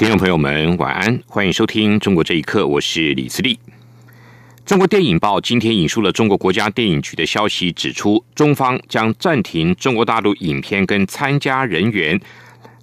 听众朋友们，晚安，欢迎收听《中国这一刻》，我是李自立。中国电影报今天引述了中国国家电影局的消息，指出中方将暂停中国大陆影片跟参加人员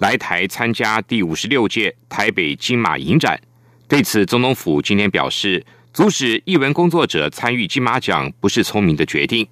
来台参加第五十六届台北金马影展。对此，总统府今天表示，阻止艺文工作者参与金马奖不是聪明的决定。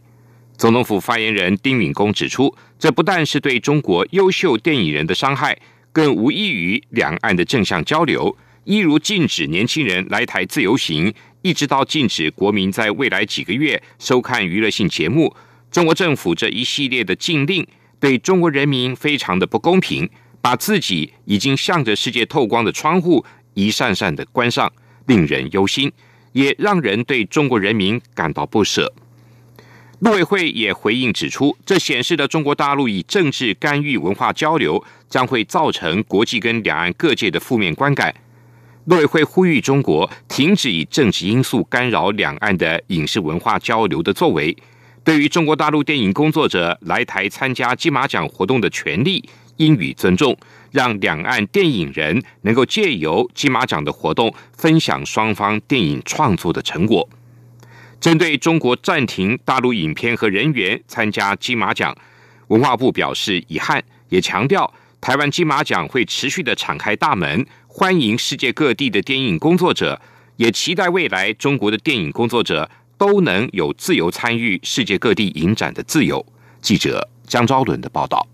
总统府发言人丁允恭指出，这不但是对中国优秀电影人的伤害。更无异于两岸的正向交流，一如禁止年轻人来台自由行，一直到禁止国民在未来几个月收看娱乐性节目。中国政府这一系列的禁令，对中国人民非常的不公平，把自己已经向着世界透光的窗户一扇扇的关上，令人忧心，也让人对中国人民感到不舍。陆委会也回应指出，这显示了中国大陆以政治干预文化交流，将会造成国际跟两岸各界的负面观感。陆委会呼吁中国停止以政治因素干扰两岸的影视文化交流的作为，对于中国大陆电影工作者来台参加金马奖活动的权利，应予尊重，让两岸电影人能够借由金马奖的活动，分享双方电影创作的成果。针对中国暂停大陆影片和人员参加金马奖，文化部表示遗憾，也强调台湾金马奖会持续的敞开大门，欢迎世界各地的电影工作者，也期待未来中国的电影工作者都能有自由参与世界各地影展的自由。记者江昭伦的报道。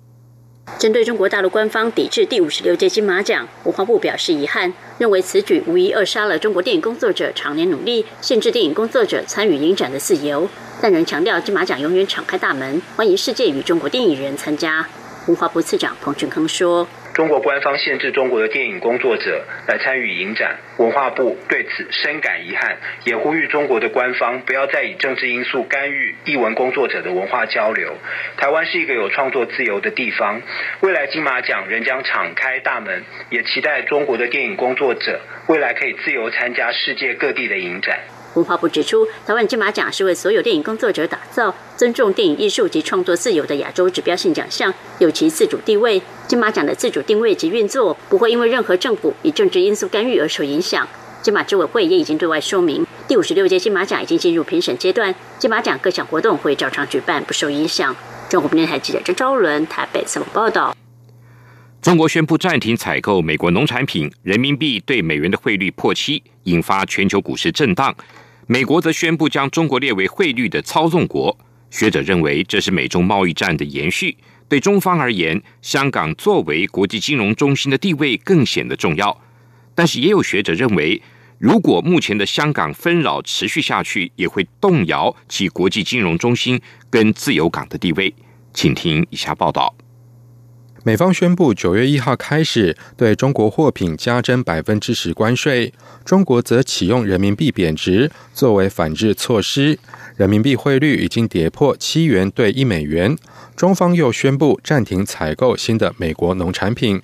针对中国大陆官方抵制第五十六届金马奖，文化部表示遗憾，认为此举无疑扼杀了中国电影工作者常年努力限制电影工作者参与影展的自由，但仍强调金马奖永远敞开大门，欢迎世界与中国电影人参加。文化部次长彭俊康说。中国官方限制中国的电影工作者来参与影展，文化部对此深感遗憾，也呼吁中国的官方不要再以政治因素干预艺文工作者的文化交流。台湾是一个有创作自由的地方，未来金马奖仍将敞开大门，也期待中国的电影工作者未来可以自由参加世界各地的影展。文化部指出，台湾金马奖是为所有电影工作者打造尊重电影艺术及创作自由的亚洲指标性奖项，有其自主地位。金马奖的自主定位及运作不会因为任何政府以政治因素干预而受影响。金马执委会也已经对外说明，第五十六届金马奖已经进入评审阶段，金马奖各项活动会照常举办，不受影响。中国电台记者张昭伦台北采访报道。中国宣布暂停采购美国农产品，人民币对美元的汇率破七，引发全球股市震荡。美国则宣布将中国列为汇率的操纵国。学者认为，这是美中贸易战的延续。对中方而言，香港作为国际金融中心的地位更显得重要。但是，也有学者认为，如果目前的香港纷扰持续下去，也会动摇其国际金融中心跟自由港的地位。请听以下报道。美方宣布九月一号开始对中国货品加征百分之十关税，中国则启用人民币贬值作为反制措施，人民币汇率已经跌破七元兑一美元。中方又宣布暂停采购新的美国农产品。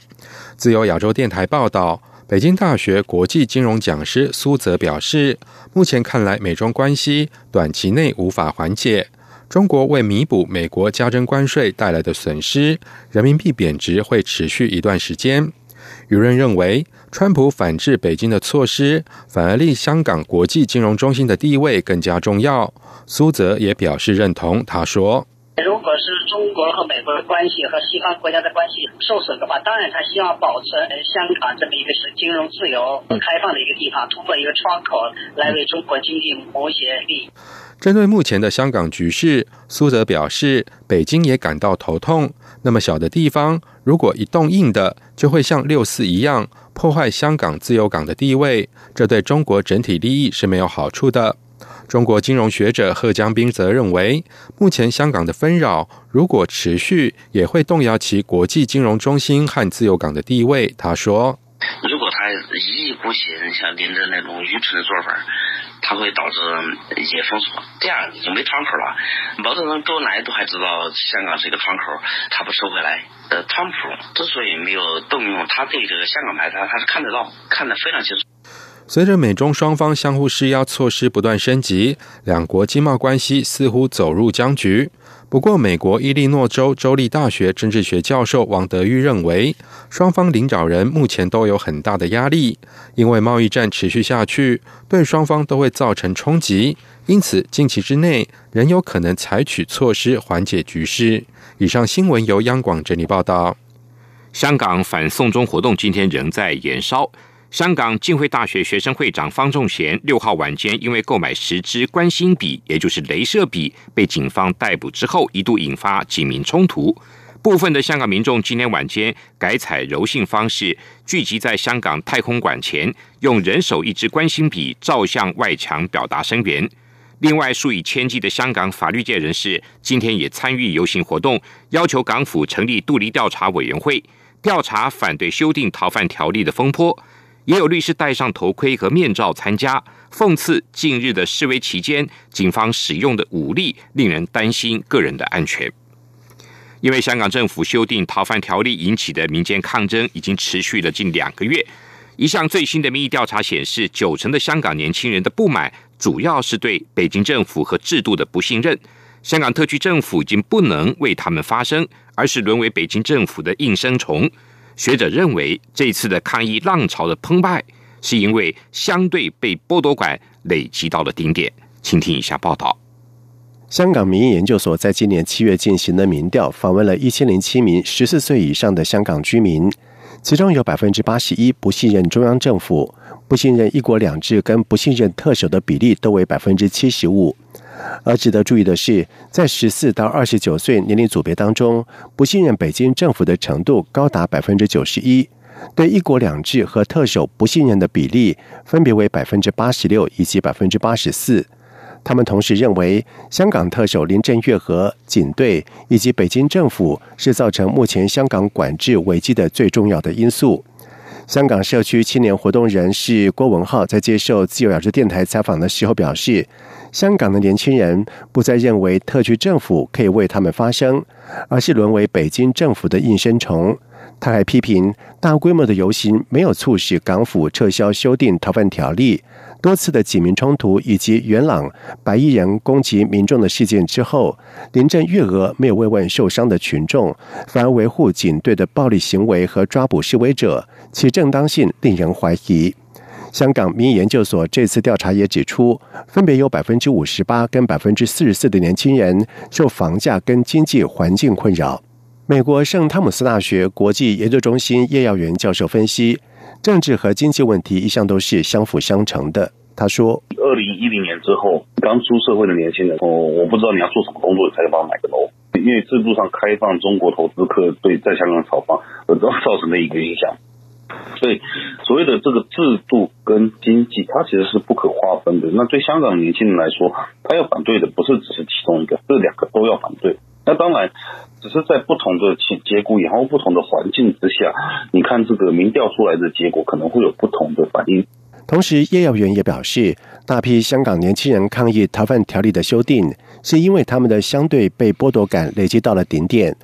自由亚洲电台报道，北京大学国际金融讲师苏泽表示，目前看来美中关系短期内无法缓解。中国为弥补美国加征关税带来的损失，人民币贬值会持续一段时间。舆论认为，川普反制北京的措施，反而令香港国际金融中心的地位更加重要。苏泽也表示认同，他说：“如果是中国和美国的关系和西方国家的关系受损的话，当然他希望保存香港这么一个是金融自由、开放的一个地方，通过一个窗口来为中国经济谋一些利益。”针对目前的香港局势，苏泽表示，北京也感到头痛。那么小的地方，如果一动硬的，就会像六四一样破坏香港自由港的地位，这对中国整体利益是没有好处的。中国金融学者贺江斌则认为，目前香港的纷扰如果持续，也会动摇其国际金融中心和自由港的地位。他说。一意孤行，像林的那种愚蠢的做法，他会导致一些封锁。这样已经没窗口了。毛泽东周恩来都还知道香港是一个窗口，他不收回来。呃，川普之所以没有动用，他对这个香港牌，他他是看得到，看得非常清楚。随着美中双方相互施压措施不断升级，两国经贸关系似乎走入僵局。不过，美国伊利诺州州立大学政治学教授王德玉认为，双方领导人目前都有很大的压力，因为贸易战持续下去，对双方都会造成冲击，因此近期之内仍有可能采取措施缓解局势。以上新闻由央广整理报道。香港反送中活动今天仍在延烧。香港浸会大学学生会长方仲贤六号晚间因为购买十支关心笔，也就是镭射笔，被警方逮捕之后，一度引发警民冲突。部分的香港民众今天晚间改采柔性方式，聚集在香港太空馆前，用人手一支关心笔照向外墙，表达声援。另外，数以千计的香港法律界人士今天也参与游行活动，要求港府成立独立调查委员会，调查反对修订逃犯条例的风波。也有律师戴上头盔和面罩参加，讽刺近日的示威期间，警方使用的武力令人担心个人的安全。因为香港政府修订逃犯条例引起的民间抗争已经持续了近两个月。一项最新的民意调查显示，九成的香港年轻人的不满主要是对北京政府和制度的不信任。香港特区政府已经不能为他们发声，而是沦为北京政府的应声虫。学者认为，这次的抗议浪潮的澎湃，是因为相对被剥夺感累积到了顶点。请听以下报道：香港民意研究所在今年七月进行的民调，访问了一千零七名十四岁以上的香港居民，其中有百分之八十一不信任中央政府，不信任“一国两制”跟不信任特首的比例都为百分之七十五。而值得注意的是，在十四到二十九岁年龄组别当中，不信任北京政府的程度高达百分之九十一，对“一国两制”和特首不信任的比例分别为百分之八十六以及百分之八十四。他们同时认为，香港特首林郑月娥、警队以及北京政府是造成目前香港管制危机的最重要的因素。香港社区青年活动人士郭文浩在接受自由亚洲电台采访的时候表示。香港的年轻人不再认为特区政府可以为他们发声，而是沦为北京政府的应声虫。他还批评大规模的游行没有促使港府撤销修订逃犯条例，多次的警民冲突以及元朗白衣人攻击民众的事件之后，林郑月娥没有慰问受伤的群众，反而维护警队的暴力行为和抓捕示威者，其正当性令人怀疑。香港民意研究所这次调查也指出，分别有百分之五十八跟百分之四十四的年轻人受房价跟经济环境困扰。美国圣汤姆斯大学国际研究中心叶耀元教授分析，政治和经济问题一向都是相辅相成的。他说：“二零一零年之后，刚出社会的年轻人，哦，我不知道你要做什么工作才能帮我买个楼，因为制度上开放中国投资客对在香港炒房而造成的一个影响。”所以，所谓的这个制度跟经济，它其实是不可划分的。那对香港年轻人来说，他要反对的不是只是其中一个，这两个都要反对。那当然，只是在不同的结结果，然后不同的环境之下，你看这个民调出来的结果可能会有不同的反应。同时，叶耀元也表示，大批香港年轻人抗议逃犯条例的修订，是因为他们的相对被剥夺感累积到了顶点。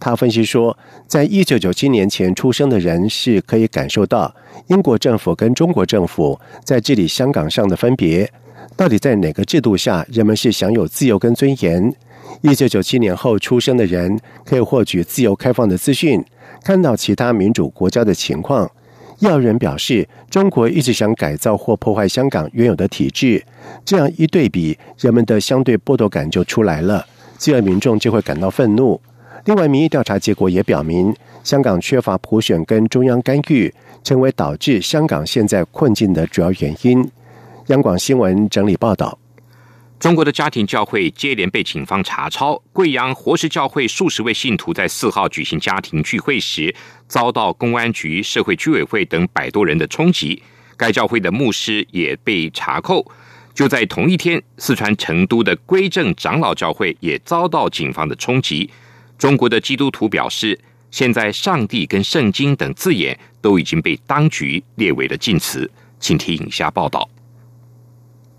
他分析说，在一九九七年前出生的人是可以感受到英国政府跟中国政府在治理香港上的分别。到底在哪个制度下，人们是享有自由跟尊严？一九九七年后出生的人可以获取自由开放的资讯，看到其他民主国家的情况。要人表示，中国一直想改造或破坏香港原有的体制，这样一对比，人们的相对剥夺感就出来了，自由民众就会感到愤怒。另外，民意调查结果也表明，香港缺乏普选跟中央干预，成为导致香港现在困境的主要原因。央广新闻整理报道：中国的家庭教会接连被警方查抄，贵阳活石教会数十位信徒在四号举行家庭聚会时，遭到公安局、社会居委会等百多人的冲击。该教会的牧师也被查扣。就在同一天，四川成都的归正长老教会也遭到警方的冲击。中国的基督徒表示，现在“上帝”跟“圣经”等字眼都已经被当局列为了禁词。请听以下报道。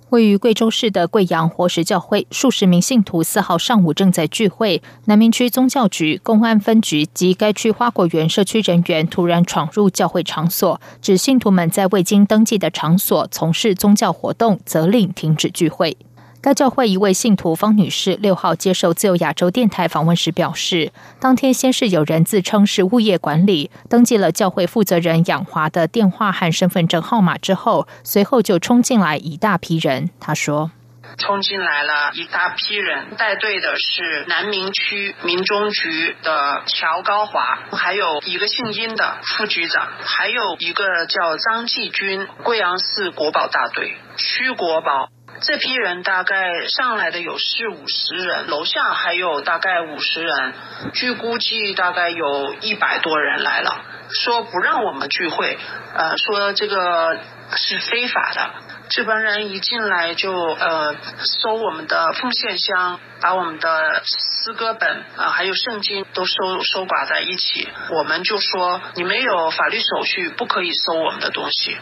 位于贵州市的贵阳活石教会，数十名信徒四号上午正在聚会。南明区宗教局、公安分局及该区花果园社区人员突然闯入教会场所，指信徒们在未经登记的场所从事宗教活动，责令停止聚会。该教会一位信徒方女士六号接受自由亚洲电台访问时表示，当天先是有人自称是物业管理，登记了教会负责人养华的电话和身份证号码之后，随后就冲进来一大批人。他说：“冲进来了一大批人，带队的是南明区民中局的乔高华，还有一个姓殷的副局长，还有一个叫张继军，贵阳市国保大队区国保。”这批人大概上来的有四五十人，楼下还有大概五十人，据估计大概有一百多人来了，说不让我们聚会，呃，说这个是非法的。这帮人一进来就呃收我们的奉献箱，把我们的诗歌本啊还有圣经都收收刮在一起，我们就说你没有法律手续，不可以收我们的东西。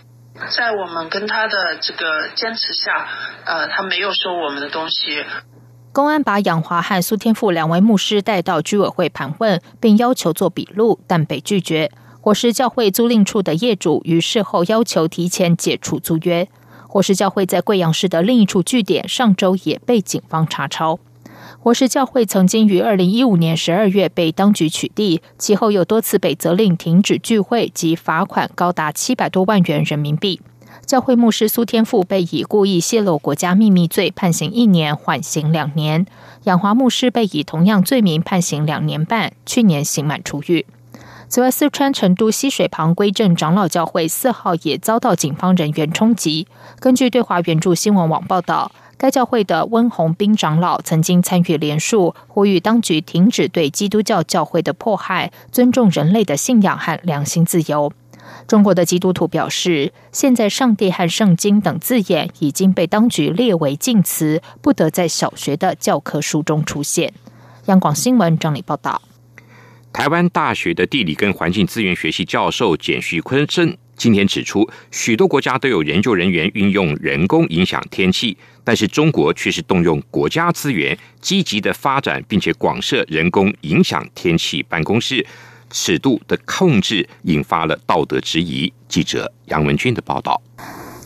在我们跟他的这个坚持下，呃，他没有收我们的东西。公安把养华和苏天富两位牧师带到居委会盘问，并要求做笔录，但被拒绝。火石教会租赁处的业主于事后要求提前解除租约。火石教会在贵阳市的另一处据点上周也被警方查抄。活石教会曾经于二零一五年十二月被当局取缔，其后又多次被责令停止聚会及罚款高达七百多万元人民币。教会牧师苏天富被以故意泄露国家秘密罪判刑一年，缓刑两年；养华牧师被以同样罪名判刑两年半，去年刑满出狱。此外，四川成都溪水旁归正长老教会四号也遭到警方人员冲击。根据对华援助新闻网报道。该教会的温宏斌长老曾经参与联署，呼吁当局停止对基督教教会的迫害，尊重人类的信仰和良心自由。中国的基督徒表示，现在“上帝”和“圣经”等字眼已经被当局列为禁词，不得在小学的教科书中出现。央广新闻整理报道。台湾大学的地理跟环境资源学系教授简旭坤生。今天指出，许多国家都有研究人员运用人工影响天气，但是中国却是动用国家资源，积极的发展，并且广设人工影响天气办公室，尺度的控制引发了道德质疑。记者杨文军的报道。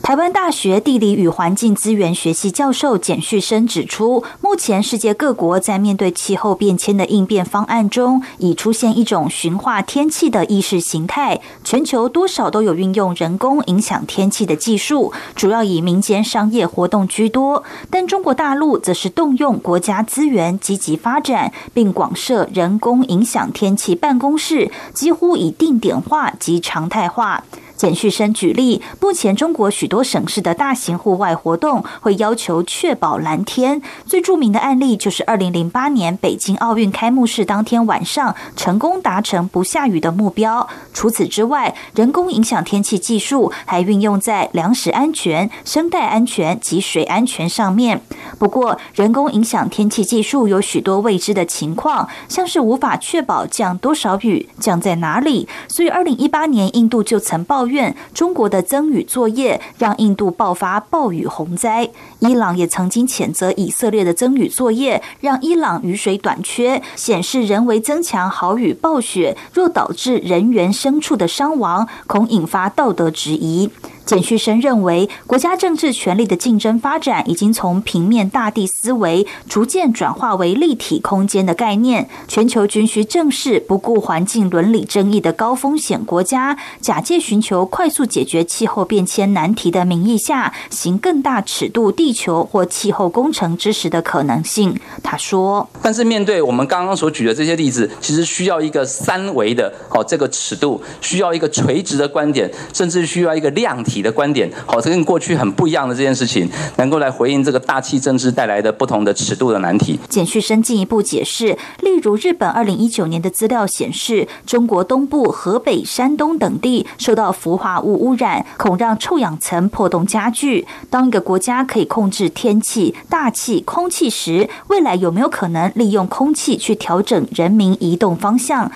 台湾大学地理与环境资源学系教授简旭生指出，目前世界各国在面对气候变迁的应变方案中，已出现一种驯化天气的意识形态。全球多少都有运用人工影响天气的技术，主要以民间商业活动居多。但中国大陆则是动用国家资源积极发展，并广设人工影响天气办公室，几乎以定点化及常态化。简旭生举例，目前中国许多省市的大型户外活动会要求确保蓝天。最著名的案例就是二零零八年北京奥运开幕式当天晚上成功达成不下雨的目标。除此之外，人工影响天气技术还运用在粮食安全、生态安全及水安全上面。不过，人工影响天气技术有许多未知的情况，像是无法确保降多少雨、降在哪里。所以，二零一八年印度就曾抱怨。愿中国的增雨作业让印度爆发暴雨洪灾，伊朗也曾经谴责以色列的增雨作业让伊朗雨水短缺，显示人为增强好雨暴雪若导致人员牲畜的伤亡，恐引发道德质疑。简旭生认为，国家政治权力的竞争发展已经从平面大地思维逐渐转化为立体空间的概念。全球均需正视不顾环境伦理争议的高风险国家，假借寻求快速解决气候变迁难题的名义下，行更大尺度地球或气候工程之时的可能性。他说：“但是面对我们刚刚所举的这些例子，其实需要一个三维的哦这个尺度，需要一个垂直的观点，甚至需要一个量体体。”的观点，好，这跟过去很不一样的这件事情，能够来回应这个大气政治带来的不同的尺度的难题。简旭生进一步解释，例如日本二零一九年的资料显示，中国东部、河北、山东等地受到氟化物污染，恐让臭氧层破洞加剧。当一个国家可以控制天气、大气、空气时，未来有没有可能利用空气去调整人民移动方向？